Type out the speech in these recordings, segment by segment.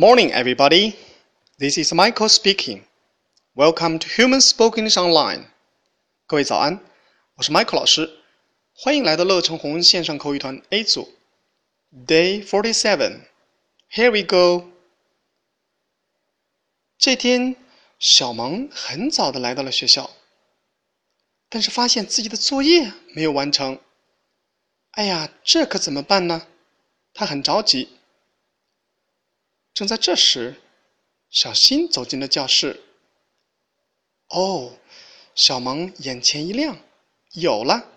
Morning, everybody. This is Michael speaking. Welcome to Human spokenness Online. 各位早安，我是 Michael 老师，欢迎来到乐成红线上口语团 A 组。Day forty-seven. Here we go. 这天，小萌很早的来到了学校，但是发现自己的作业没有完成。哎呀，这可怎么办呢？他很着急。正在这时，小新走进了教室。哦，小萌眼前一亮，有了！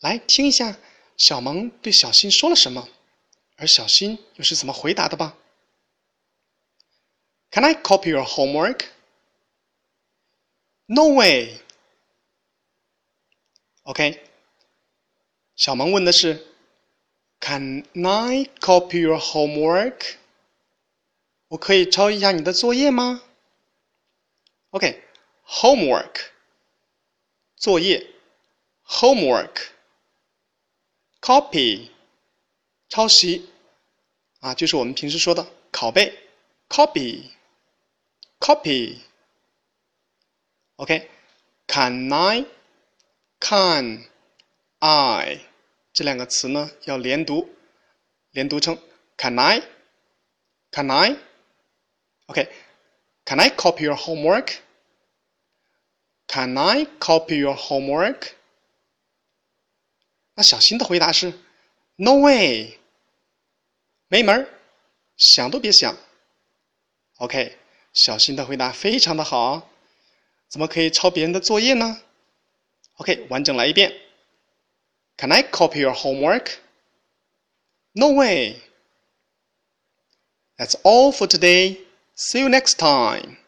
来听一下小萌对小新说了什么，而小新又是怎么回答的吧？Can I copy your homework? No way. OK，小萌问的是：Can I copy your homework? 我可以抄一下你的作业吗？OK，homework，作业，homework，copy，抄袭，啊，就是我们平时说的拷贝，copy，copy。OK，can I，can I 这两个词呢要连读，连读成 can I，can I。 Okay, can I copy your homework? Can I copy your homework? 那小新的回答是 No way，没门儿，想都别想。OK，小新的回答非常的好，怎么可以抄别人的作业呢？OK，完整来一遍。Can I copy your homework? No way. That's all for today. See you next time.